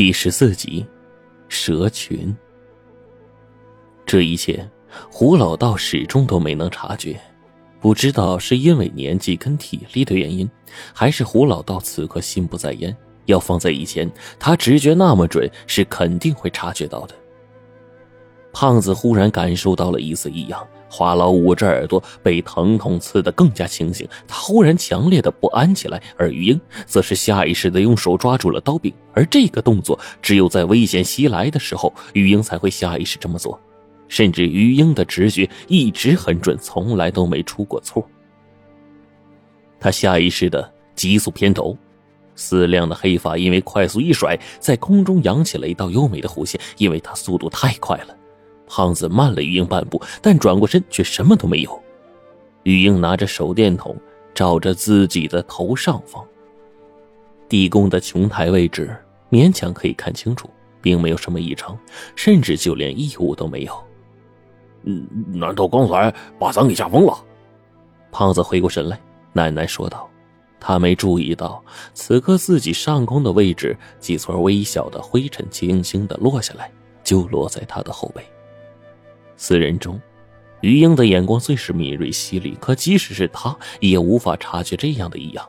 第十四集，蛇群。这一切，胡老道始终都没能察觉，不知道是因为年纪跟体力的原因，还是胡老道此刻心不在焉。要放在以前，他直觉那么准，是肯定会察觉到的。胖子忽然感受到了一丝异样。华老捂着耳朵，被疼痛刺得更加清醒。他忽然强烈的不安起来，而于英则是下意识的用手抓住了刀柄。而这个动作，只有在危险袭来的时候，于英才会下意识这么做。甚至于英的直觉一直很准，从来都没出过错。他下意识的急速偏头，丝亮的黑发因为快速一甩，在空中扬起了一道优美的弧线。因为他速度太快了。胖子慢了玉英半步，但转过身却什么都没有。玉英拿着手电筒照着自己的头上方，地宫的琼台位置勉强可以看清楚，并没有什么异常，甚至就连异物都没有。嗯，难道刚才把咱给吓疯了？胖子回过神来，喃喃说道：“他没注意到，此刻自己上空的位置，几撮微小的灰尘轻轻的落下来，就落在他的后背。”四人中，于英的眼光最是敏锐犀利，可即使是他，也无法察觉这样的异样。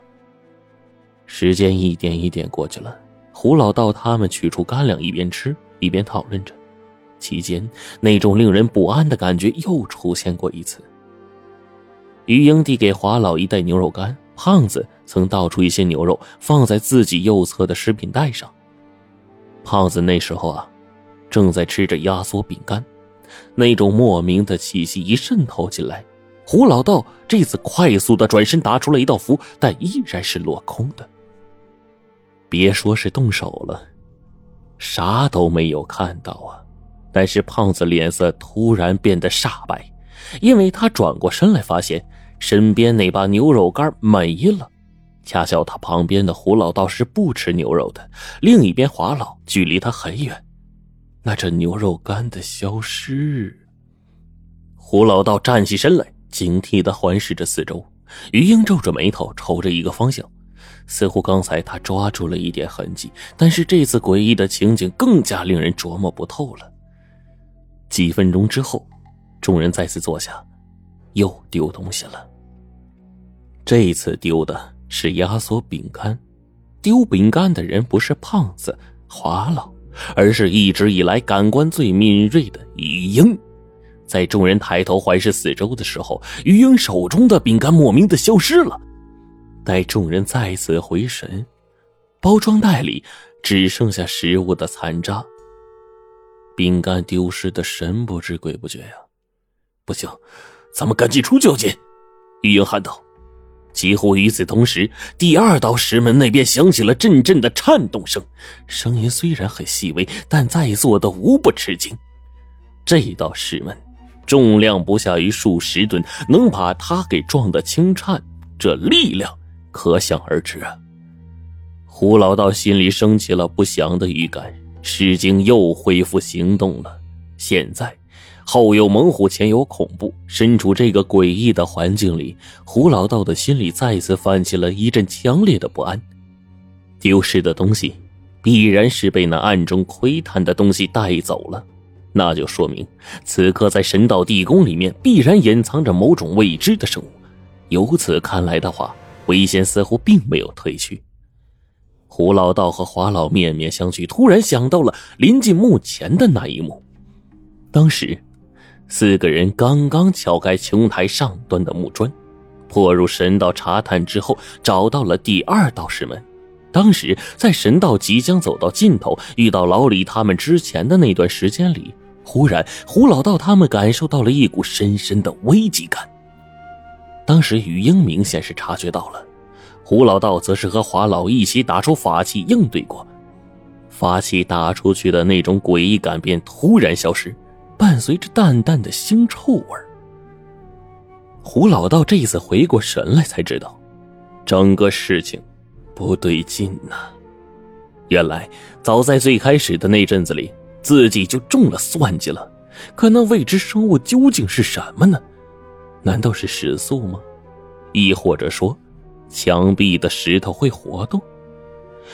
时间一点一点过去了，胡老道他们取出干粮，一边吃一边讨论着。期间，那种令人不安的感觉又出现过一次。于英递给华老一袋牛肉干，胖子曾倒出一些牛肉放在自己右侧的食品袋上。胖子那时候啊，正在吃着压缩饼干。那种莫名的气息一渗透进来，胡老道这次快速的转身打出了一道符，但依然是落空的。别说是动手了，啥都没有看到啊！但是胖子脸色突然变得煞白，因为他转过身来，发现身边那把牛肉干没了。恰巧他旁边的胡老道是不吃牛肉的，另一边华老距离他很远。那这牛肉干的消失，胡老道站起身来，警惕的环视着四周。于英皱着眉头，瞅着一个方向，似乎刚才他抓住了一点痕迹，但是这次诡异的情景更加令人琢磨不透了。几分钟之后，众人再次坐下，又丢东西了。这次丢的是压缩饼干，丢饼干的人不是胖子，华老。而是一直以来感官最敏锐的于英，在众人抬头环视四周的时候，于英手中的饼干莫名的消失了。待众人再次回神，包装袋里只剩下食物的残渣。饼干丢失的神不知鬼不觉呀！不行，咱们赶紧出交警！于英喊道。几乎与此同时，第二道石门那边响起了阵阵的颤动声，声音虽然很细微，但在座的无不吃惊。这道石门重量不下于数十吨，能把它给撞得轻颤，这力量可想而知啊！胡老道心里升起了不祥的预感，石经又恢复行动了。现在。后有猛虎，前有恐怖。身处这个诡异的环境里，胡老道的心里再次泛起了一阵强烈的不安。丢失的东西，必然是被那暗中窥探的东西带走了，那就说明此刻在神道地宫里面必然隐藏着某种未知的生物。由此看来的话，危险似乎并没有退去。胡老道和华老面面相觑，突然想到了临近墓前的那一幕，当时。四个人刚刚撬开琼台上端的木砖，破入神道查探之后，找到了第二道石门。当时在神道即将走到尽头，遇到老李他们之前的那段时间里，忽然胡老道他们感受到了一股深深的危机感。当时雨英明显是察觉到了，胡老道则是和华老一起打出法器应对过，法器打出去的那种诡异感便突然消失。伴随着淡淡的腥臭味胡老道这次回过神来，才知道整个事情不对劲呐。原来早在最开始的那阵子里，自己就中了算计了。可那未知生物究竟是什么呢？难道是石素吗？亦或者说，墙壁的石头会活动？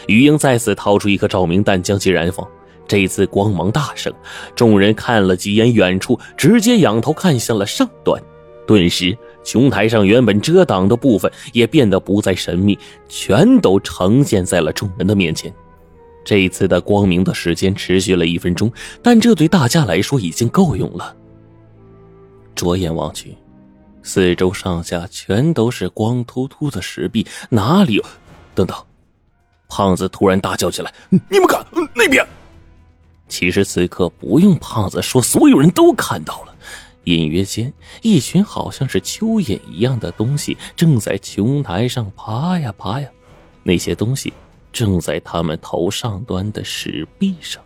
于英再次掏出一颗照明弹，将其燃放。这次光芒大盛，众人看了几眼远处，直接仰头看向了上端。顿时，琼台上原本遮挡的部分也变得不再神秘，全都呈现在了众人的面前。这次的光明的时间持续了一分钟，但这对大家来说已经够用了。着眼望去，四周上下全都是光秃秃的石壁，哪里有？等等！胖子突然大叫起来：“你们看那边！”其实此刻不用胖子说，所有人都看到了。隐约间，一群好像是蚯蚓一样的东西正在琼台上爬呀爬呀。那些东西正在他们头上端的石壁上。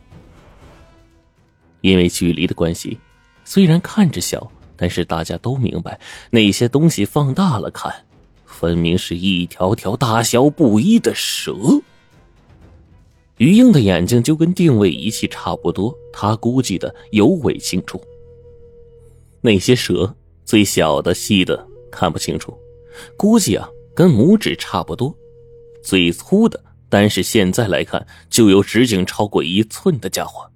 因为距离的关系，虽然看着小，但是大家都明白，那些东西放大了看，分明是一条条大小不一的蛇。于英的眼睛就跟定位仪器差不多，他估计的尤为清楚。那些蛇最小的、细的看不清楚，估计啊跟拇指差不多；最粗的，但是现在来看就有直径超过一寸的家伙。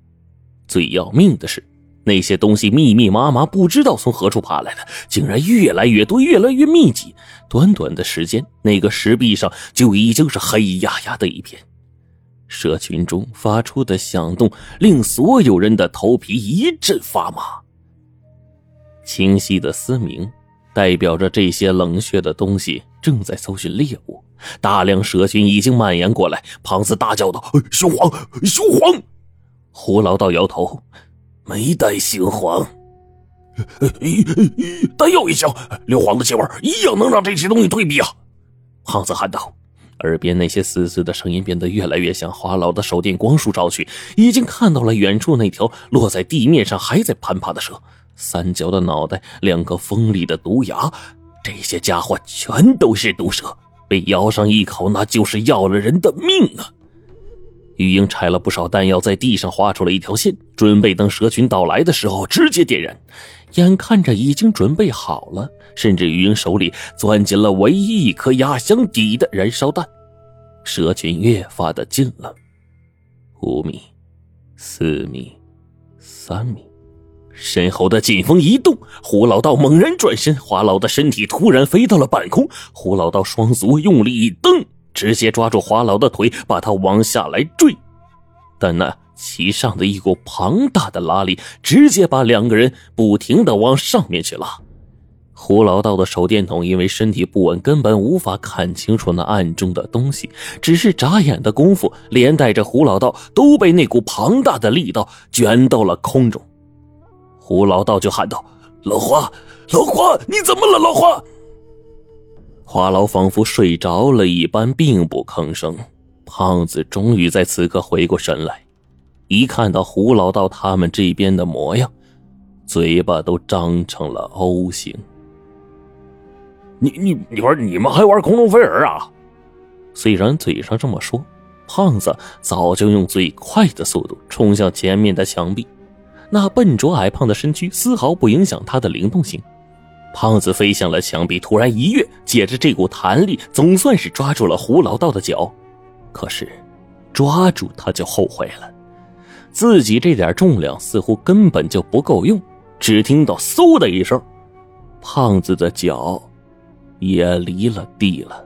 最要命的是，那些东西密密麻麻，不知道从何处爬来的，竟然越来越多，越来越密集。短短的时间，那个石壁上就已经是黑压压的一片。蛇群中发出的响动，令所有人的头皮一阵发麻。清晰的嘶鸣，代表着这些冷血的东西正在搜寻猎物。大量蛇群已经蔓延过来。胖子大叫道：“雄黄，雄黄！”胡老道摇头：“没带雄黄。”但要一想，硫磺的气味一样能让这些东西退避啊！胖子喊道。耳边那些嘶嘶的声音变得越来越像华老的手电光束照去，已经看到了远处那条落在地面上还在攀爬的蛇，三角的脑袋，两个锋利的毒牙，这些家伙全都是毒蛇，被咬上一口那就是要了人的命啊！玉英拆了不少弹药，在地上画出了一条线，准备等蛇群到来的时候直接点燃。眼看着已经准备好了，甚至于手里攥紧了唯一一颗压箱底的燃烧弹。蛇群越发的近了，五米，四米，三米，身后的劲风一动，胡老道猛然转身，华老的身体突然飞到了半空，胡老道双足用力一蹬，直接抓住华老的腿，把他往下来坠，但那。其上的一股庞大的拉力，直接把两个人不停的往上面去拉。胡老道的手电筒因为身体不稳，根本无法看清楚那暗中的东西，只是眨眼的功夫，连带着胡老道都被那股庞大的力道卷到了空中。胡老道就喊道：“老花，老花，你怎么了，老花？”花老仿佛睡着了一般，并不吭声。胖子终于在此刻回过神来。一看到胡老道他们这边的模样，嘴巴都张成了 O 型。你你你说你们还玩空中飞人啊？虽然嘴上这么说，胖子早就用最快的速度冲向前面的墙壁，那笨拙矮胖的身躯丝毫不影响他的灵动性。胖子飞向了墙壁，突然一跃，借着这股弹力，总算是抓住了胡老道的脚。可是，抓住他就后悔了。自己这点重量似乎根本就不够用，只听到嗖的一声，胖子的脚也离了地了。